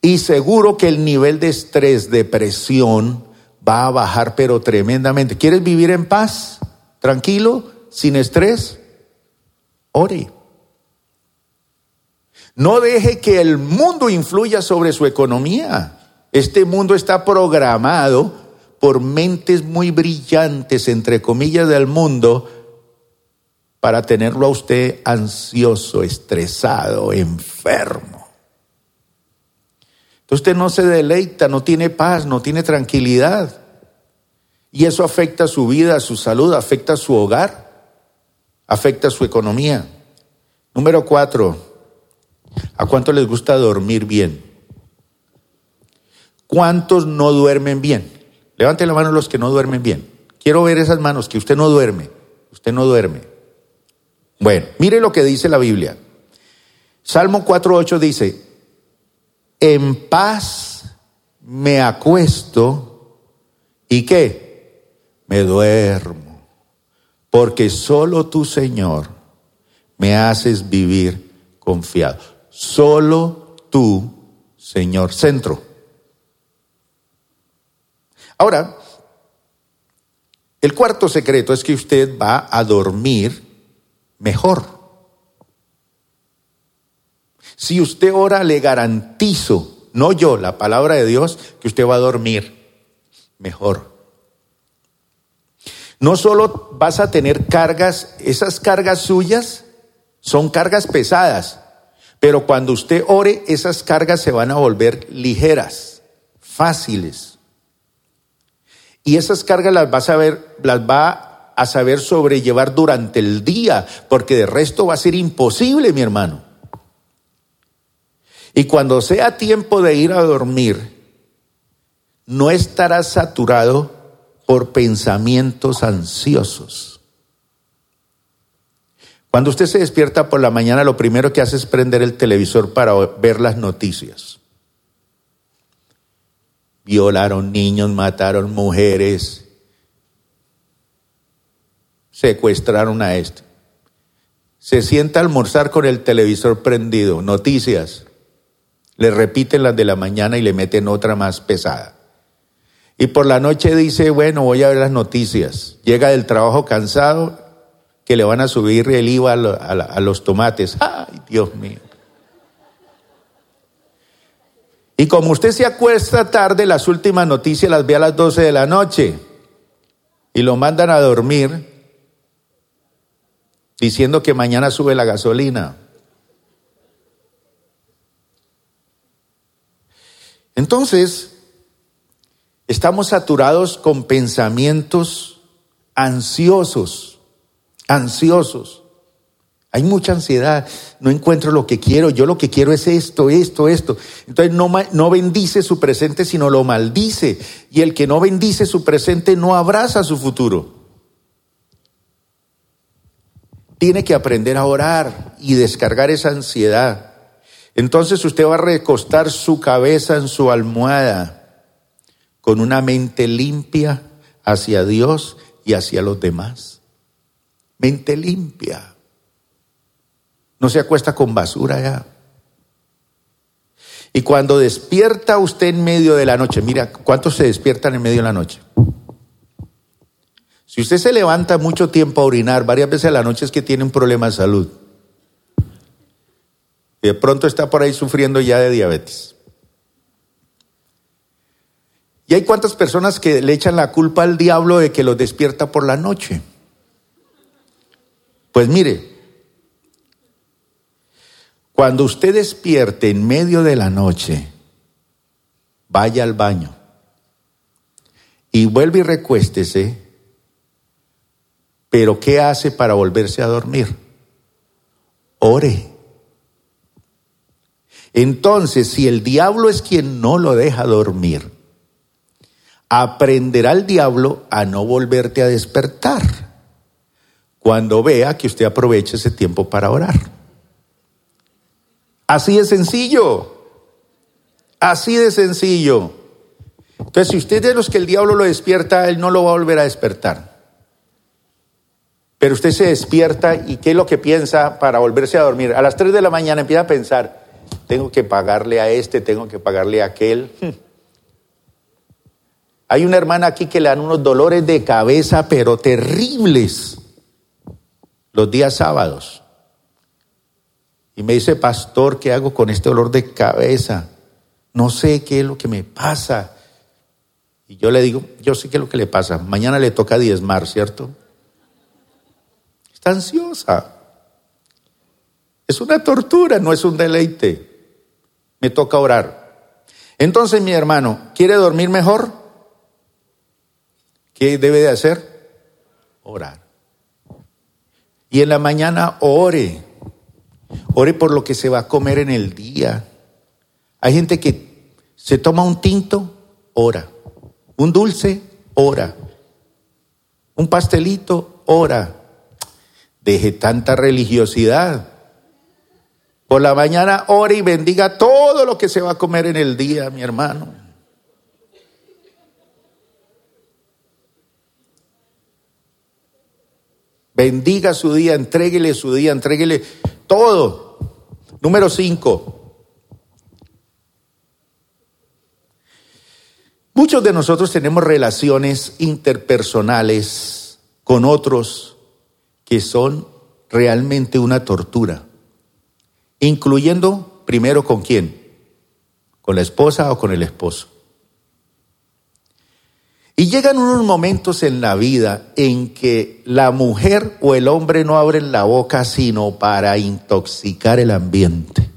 Y seguro que el nivel de estrés, de presión, va a bajar, pero tremendamente. ¿Quieres vivir en paz? Tranquilo, sin estrés. Ore. No deje que el mundo influya sobre su economía. Este mundo está programado por mentes muy brillantes, entre comillas, del mundo, para tenerlo a usted ansioso, estresado, enfermo. Entonces usted no se deleita, no tiene paz, no tiene tranquilidad. Y eso afecta su vida, su salud, afecta su hogar, afecta su economía. Número cuatro, ¿a cuánto les gusta dormir bien? ¿Cuántos no duermen bien? Levante la mano los que no duermen bien. Quiero ver esas manos que usted no duerme. Usted no duerme. Bueno, mire lo que dice la Biblia. Salmo 4.8 dice, en paz me acuesto y qué? Me duermo. Porque solo tú, Señor, me haces vivir confiado. Solo tú, Señor. Centro. Ahora, el cuarto secreto es que usted va a dormir mejor. Si usted ora, le garantizo, no yo, la palabra de Dios, que usted va a dormir mejor. No solo vas a tener cargas, esas cargas suyas son cargas pesadas, pero cuando usted ore, esas cargas se van a volver ligeras, fáciles. Y esas cargas las vas a ver, las va a saber sobrellevar durante el día, porque de resto va a ser imposible, mi hermano. Y cuando sea tiempo de ir a dormir, no estarás saturado por pensamientos ansiosos. Cuando usted se despierta por la mañana, lo primero que hace es prender el televisor para ver las noticias violaron niños, mataron mujeres, secuestraron a este. Se sienta a almorzar con el televisor prendido, noticias. Le repiten las de la mañana y le meten otra más pesada. Y por la noche dice, bueno, voy a ver las noticias. Llega del trabajo cansado que le van a subir el IVA a los tomates. Ay, Dios mío. Y como usted se acuesta tarde, las últimas noticias las ve a las 12 de la noche y lo mandan a dormir diciendo que mañana sube la gasolina. Entonces, estamos saturados con pensamientos ansiosos, ansiosos. Hay mucha ansiedad, no encuentro lo que quiero, yo lo que quiero es esto, esto, esto. Entonces no, no bendice su presente, sino lo maldice. Y el que no bendice su presente no abraza su futuro. Tiene que aprender a orar y descargar esa ansiedad. Entonces usted va a recostar su cabeza en su almohada con una mente limpia hacia Dios y hacia los demás. Mente limpia. No se acuesta con basura ya. Y cuando despierta usted en medio de la noche, mira, ¿cuántos se despiertan en medio de la noche? Si usted se levanta mucho tiempo a orinar, varias veces a la noche es que tiene un problema de salud. Y de pronto está por ahí sufriendo ya de diabetes. Y hay cuántas personas que le echan la culpa al diablo de que los despierta por la noche. Pues mire, cuando usted despierte en medio de la noche, vaya al baño y vuelve y recuéstese, pero ¿qué hace para volverse a dormir? Ore. Entonces, si el diablo es quien no lo deja dormir, aprenderá el diablo a no volverte a despertar cuando vea que usted aprovecha ese tiempo para orar. Así de sencillo. Así de sencillo. Entonces, si usted es de los que el diablo lo despierta, él no lo va a volver a despertar. Pero usted se despierta y ¿qué es lo que piensa para volverse a dormir? A las 3 de la mañana empieza a pensar, tengo que pagarle a este, tengo que pagarle a aquel. Hay una hermana aquí que le dan unos dolores de cabeza, pero terribles, los días sábados. Y me dice, pastor, ¿qué hago con este dolor de cabeza? No sé qué es lo que me pasa. Y yo le digo, yo sé qué es lo que le pasa. Mañana le toca diezmar, ¿cierto? Está ansiosa. Es una tortura, no es un deleite. Me toca orar. Entonces, mi hermano, ¿quiere dormir mejor? ¿Qué debe de hacer? Orar. Y en la mañana ore. Ore por lo que se va a comer en el día. Hay gente que se toma un tinto, ora. Un dulce, ora. Un pastelito, ora. Deje tanta religiosidad. Por la mañana ore y bendiga todo lo que se va a comer en el día, mi hermano. Bendiga su día, entréguele su día, entréguele todo. Número cinco. Muchos de nosotros tenemos relaciones interpersonales con otros que son realmente una tortura, incluyendo primero con quién, con la esposa o con el esposo. Y llegan unos momentos en la vida en que la mujer o el hombre no abren la boca sino para intoxicar el ambiente.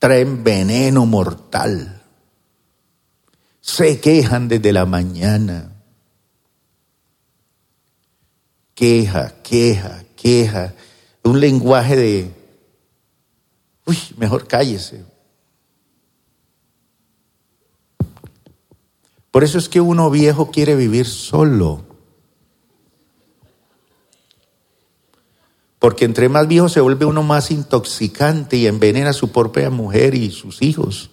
Traen veneno mortal. Se quejan desde la mañana. Queja, queja, queja. Un lenguaje de, uy, mejor cállese. Por eso es que uno viejo quiere vivir solo. Porque entre más viejo se vuelve uno más intoxicante y envenena a su propia mujer y sus hijos.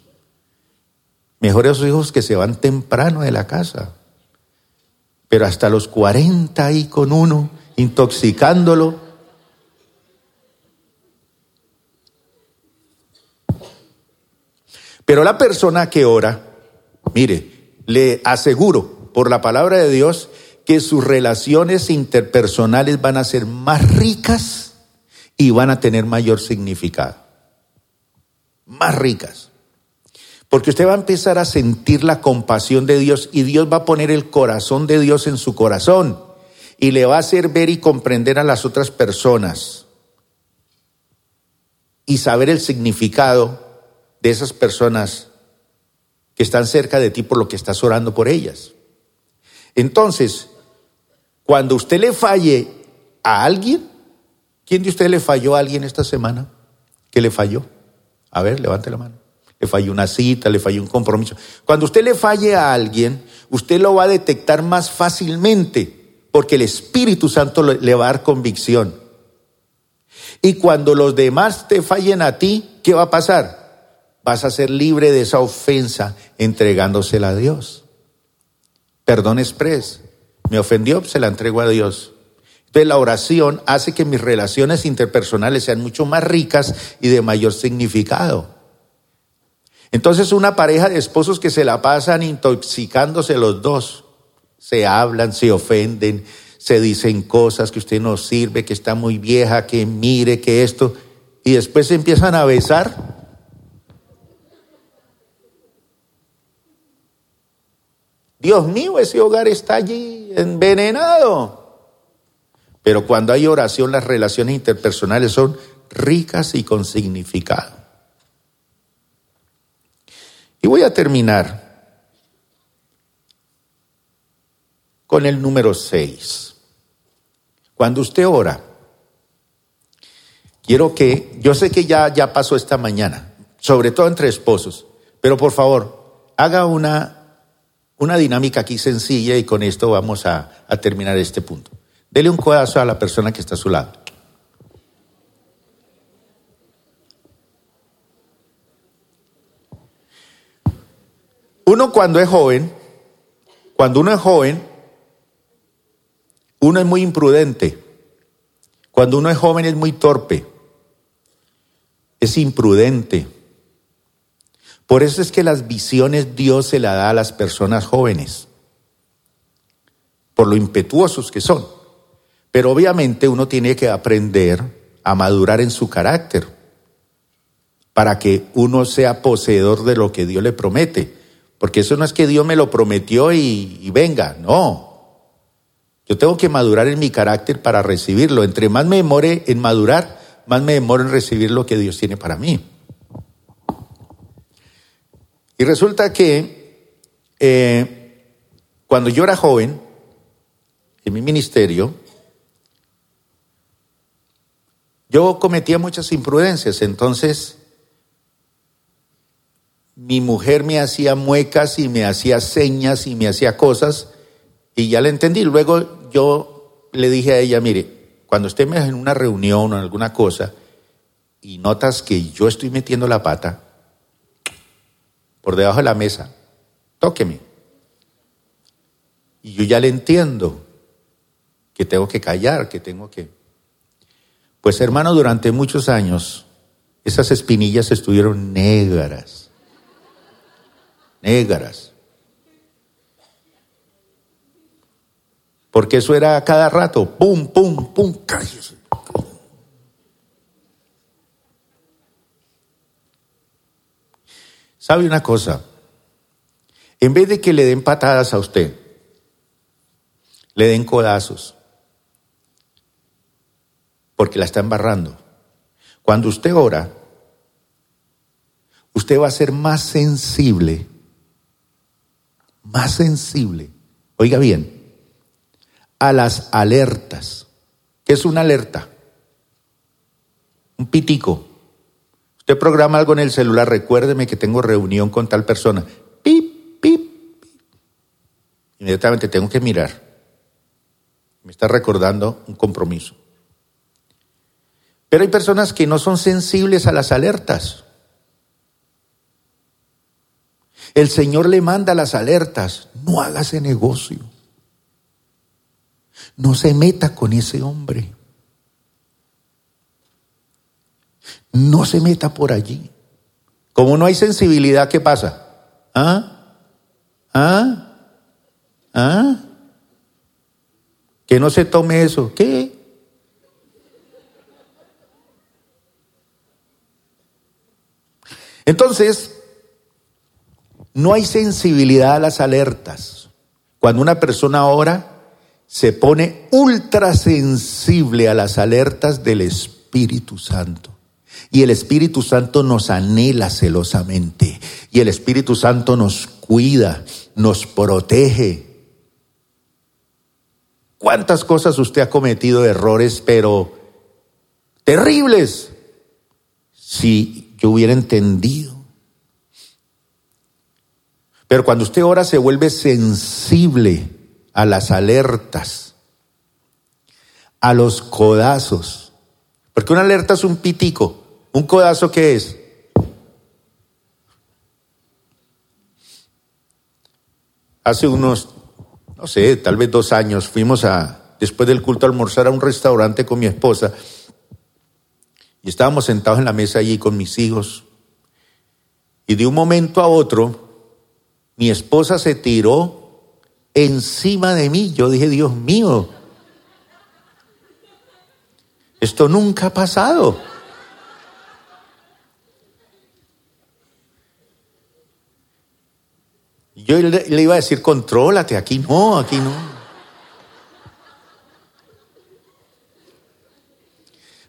Mejor esos hijos que se van temprano de la casa. Pero hasta los 40 ahí con uno, intoxicándolo. Pero la persona que ora, mire, le aseguro por la palabra de Dios que sus relaciones interpersonales van a ser más ricas y van a tener mayor significado. Más ricas. Porque usted va a empezar a sentir la compasión de Dios y Dios va a poner el corazón de Dios en su corazón y le va a hacer ver y comprender a las otras personas. y saber el significado de esas personas que están cerca de ti por lo que estás orando por ellas. Entonces, cuando usted le falle a alguien, ¿quién de ustedes le falló a alguien esta semana? ¿Qué le falló? A ver, levante la mano. Le falló una cita, le falló un compromiso. Cuando usted le falle a alguien, usted lo va a detectar más fácilmente, porque el Espíritu Santo le va a dar convicción. Y cuando los demás te fallen a ti, ¿qué va a pasar? Vas a ser libre de esa ofensa entregándosela a Dios. Perdón express. Me ofendió, se la entrego a Dios. Entonces la oración hace que mis relaciones interpersonales sean mucho más ricas y de mayor significado. Entonces una pareja de esposos que se la pasan intoxicándose los dos, se hablan, se ofenden, se dicen cosas que usted no sirve, que está muy vieja, que mire, que esto, y después se empiezan a besar. Dios mío, ese hogar está allí envenenado. Pero cuando hay oración, las relaciones interpersonales son ricas y con significado. Y voy a terminar con el número 6. Cuando usted ora, quiero que, yo sé que ya, ya pasó esta mañana, sobre todo entre esposos, pero por favor, haga una, una dinámica aquí sencilla y con esto vamos a, terminar este punto. Dele un codazo a la persona que está a su lado. Uno cuando es joven, cuando uno es joven, uno es muy imprudente. Cuando uno es joven es muy torpe. Es imprudente. Por eso es que las visiones Dios se las da a las personas jóvenes. Por lo impetuosos que son. Pero obviamente uno tiene que aprender a madurar en su carácter para que uno sea poseedor de lo que Dios le promete. Porque eso no es que Dios me lo prometió y, venga, no. Yo tengo que madurar en mi carácter para recibirlo. Entre más me demore en madurar, más me demoro en recibir lo que Dios tiene para mí. Y resulta que eh, cuando yo era joven, en mi ministerio, Yo cometía muchas imprudencias, entonces mi mujer me hacía muecas y me hacía señas y me hacía cosas y ya le entendí. Luego yo le dije a ella, mire, cuando esté en una reunión o en alguna cosa y notas que yo estoy metiendo la pata por debajo de la mesa, tóqueme. Y yo ya le entiendo que tengo que callar, que tengo que... Pues hermano, durante muchos años esas espinillas estuvieron negras, negras. Porque eso era cada rato, pum, pum, pum, cállese. ¿Sabe una cosa? En vez de que le den patadas a usted, le den codazos porque la está embarrando. Cuando usted ora, usted va a ser más sensible, más sensible, oiga bien, a las alertas. ¿Qué es una alerta? Un pitico. Usted programa algo en el celular, recuérdeme que tengo reunión con tal persona. Pip, pip, pip. Inmediatamente tengo que mirar. Me está recordando un compromiso. Pero hay personas que no son sensibles a las alertas. El Señor le manda las alertas, no haga ese negocio. No se meta con ese hombre. No se meta por allí. Como no hay sensibilidad, ¿qué pasa? ¿Ah? ¿Ah? ¿Ah? Que no se tome eso. ¿Qué? Entonces, no hay sensibilidad a las alertas. Cuando una persona ora, se pone ultra sensible a las alertas del Espíritu Santo. Y el Espíritu Santo nos anhela celosamente. Y el Espíritu Santo nos cuida, nos protege. ¿Cuántas cosas usted ha cometido errores, pero terribles? Si yo hubiera entendido. Pero cuando usted ora se vuelve sensible a las alertas, a los codazos. Porque una alerta es un pitico. ¿Un codazo qué es? Hace unos, no sé, tal vez dos años, fuimos a, después del culto, a almorzar a un restaurante con mi esposa. Y estábamos sentados en la mesa allí con mis hijos. Y de un momento a otro, mi esposa se tiró encima de mí. Yo dije, Dios mío, esto nunca ha pasado. Yo le, iba a decir, contrólate, aquí no, aquí no.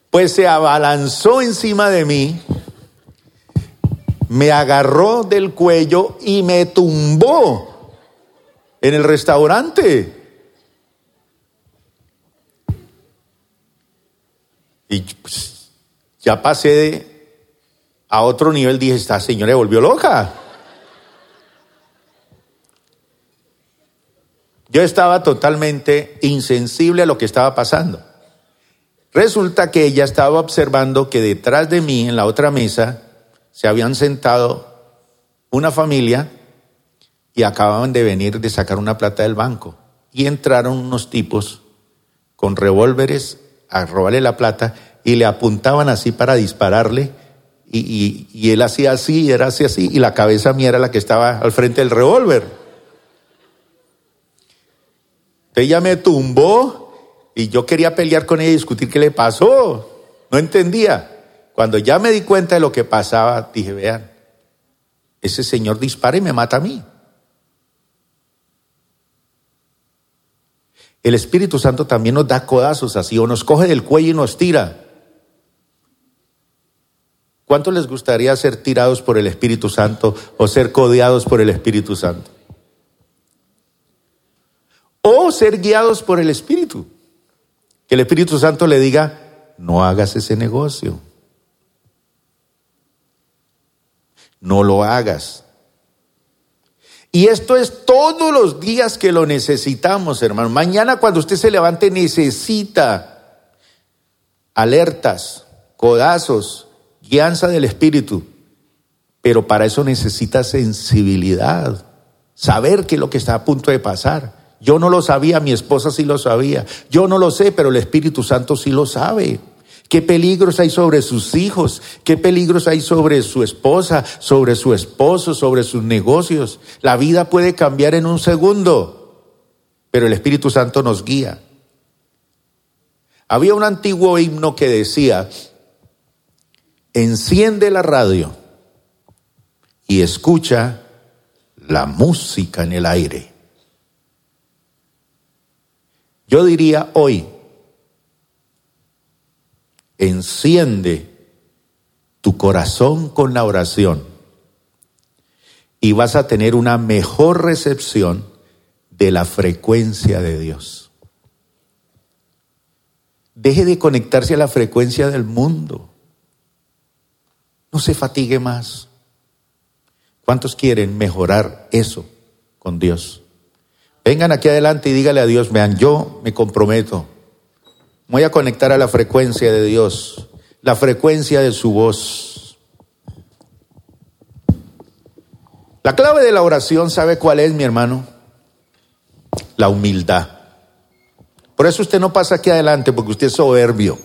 Pues se abalanzó encima de mí, me agarró del cuello y me tumbó en el restaurante. Y pues, ya pasé a otro nivel, dije, esta señora volvió loca. Yo estaba totalmente insensible a lo que estaba pasando. Resulta que ella estaba observando que detrás de mí, en la otra mesa, se habían sentado una familia y acababan de venir de sacar una plata del banco. Y entraron unos tipos con revólveres a robarle la plata y le apuntaban así para dispararle. Y, él hacía así, y era así, así, y la cabeza mía era la que estaba al frente del revólver. Ella me tumbó y yo quería pelear con ella y discutir qué le pasó. No entendía. Cuando ya me di cuenta de lo que pasaba, dije, vean, ese señor dispara y me mata a mí. El Espíritu Santo también nos da codazos así, o nos coge del cuello y nos tira. ¿Cuánto les gustaría ser tirados por el Espíritu Santo o ser codeados por el Espíritu Santo? O ser guiados por el Espíritu. Que el Espíritu Santo le diga, no hagas ese negocio. No lo hagas. Y esto es todos los días que lo necesitamos, hermano. Mañana cuando usted se levante necesita alertas, codazos, guianza del Espíritu. Pero para eso necesita sensibilidad, saber qué es lo que está a punto de pasar. Yo no lo sabía, mi esposa sí lo sabía. Yo no lo sé, pero el Espíritu Santo sí lo sabe. ¿Qué peligros hay sobre sus hijos? ¿Qué peligros hay sobre su esposa, sobre su esposo, sobre sus negocios? La vida puede cambiar en un segundo, pero el Espíritu Santo nos guía. Había un antiguo himno que decía, enciende la radio y escucha la música en el aire. Yo diría hoy, enciende tu corazón con la oración y vas a tener una mejor recepción de la frecuencia de Dios. Deje de conectarse a la frecuencia del mundo. No se fatigue más. ¿Cuántos quieren mejorar eso con Dios? Vengan aquí adelante y dígale a Dios, vean, yo me comprometo. Voy a conectar a la frecuencia de Dios, la frecuencia de su voz. La clave de la oración, ¿sabe cuál es, mi hermano? La humildad. Por eso usted no pasa aquí adelante, porque usted es soberbio,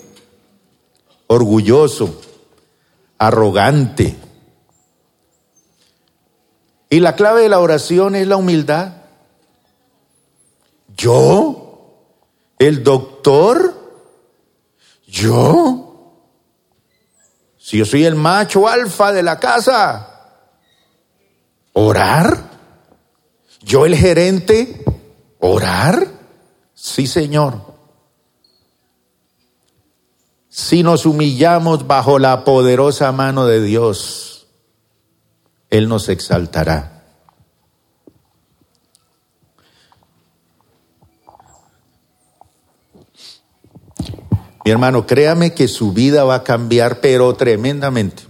orgulloso, arrogante. Y la clave de la oración es la humildad. ¿Yo? ¿El doctor? ¿Yo? Si yo soy el macho alfa de la casa. ¿Orar? ¿Yo el gerente? ¿Orar? Sí, Señor. si nos humillamos bajo la poderosa mano de Dios, Él nos exaltará. Mi hermano, créame que su vida va a cambiar, pero tremendamente.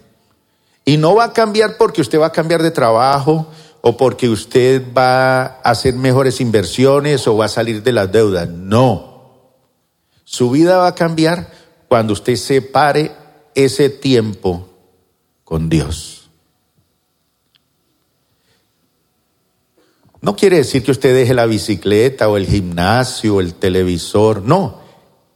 Y no va a cambiar porque usted va a cambiar de trabajo o porque usted va a hacer mejores inversiones o va a salir de las deudas. No. Su vida va a cambiar cuando usted separe ese tiempo con Dios. No quiere decir que usted deje la bicicleta o el gimnasio o el televisor, no.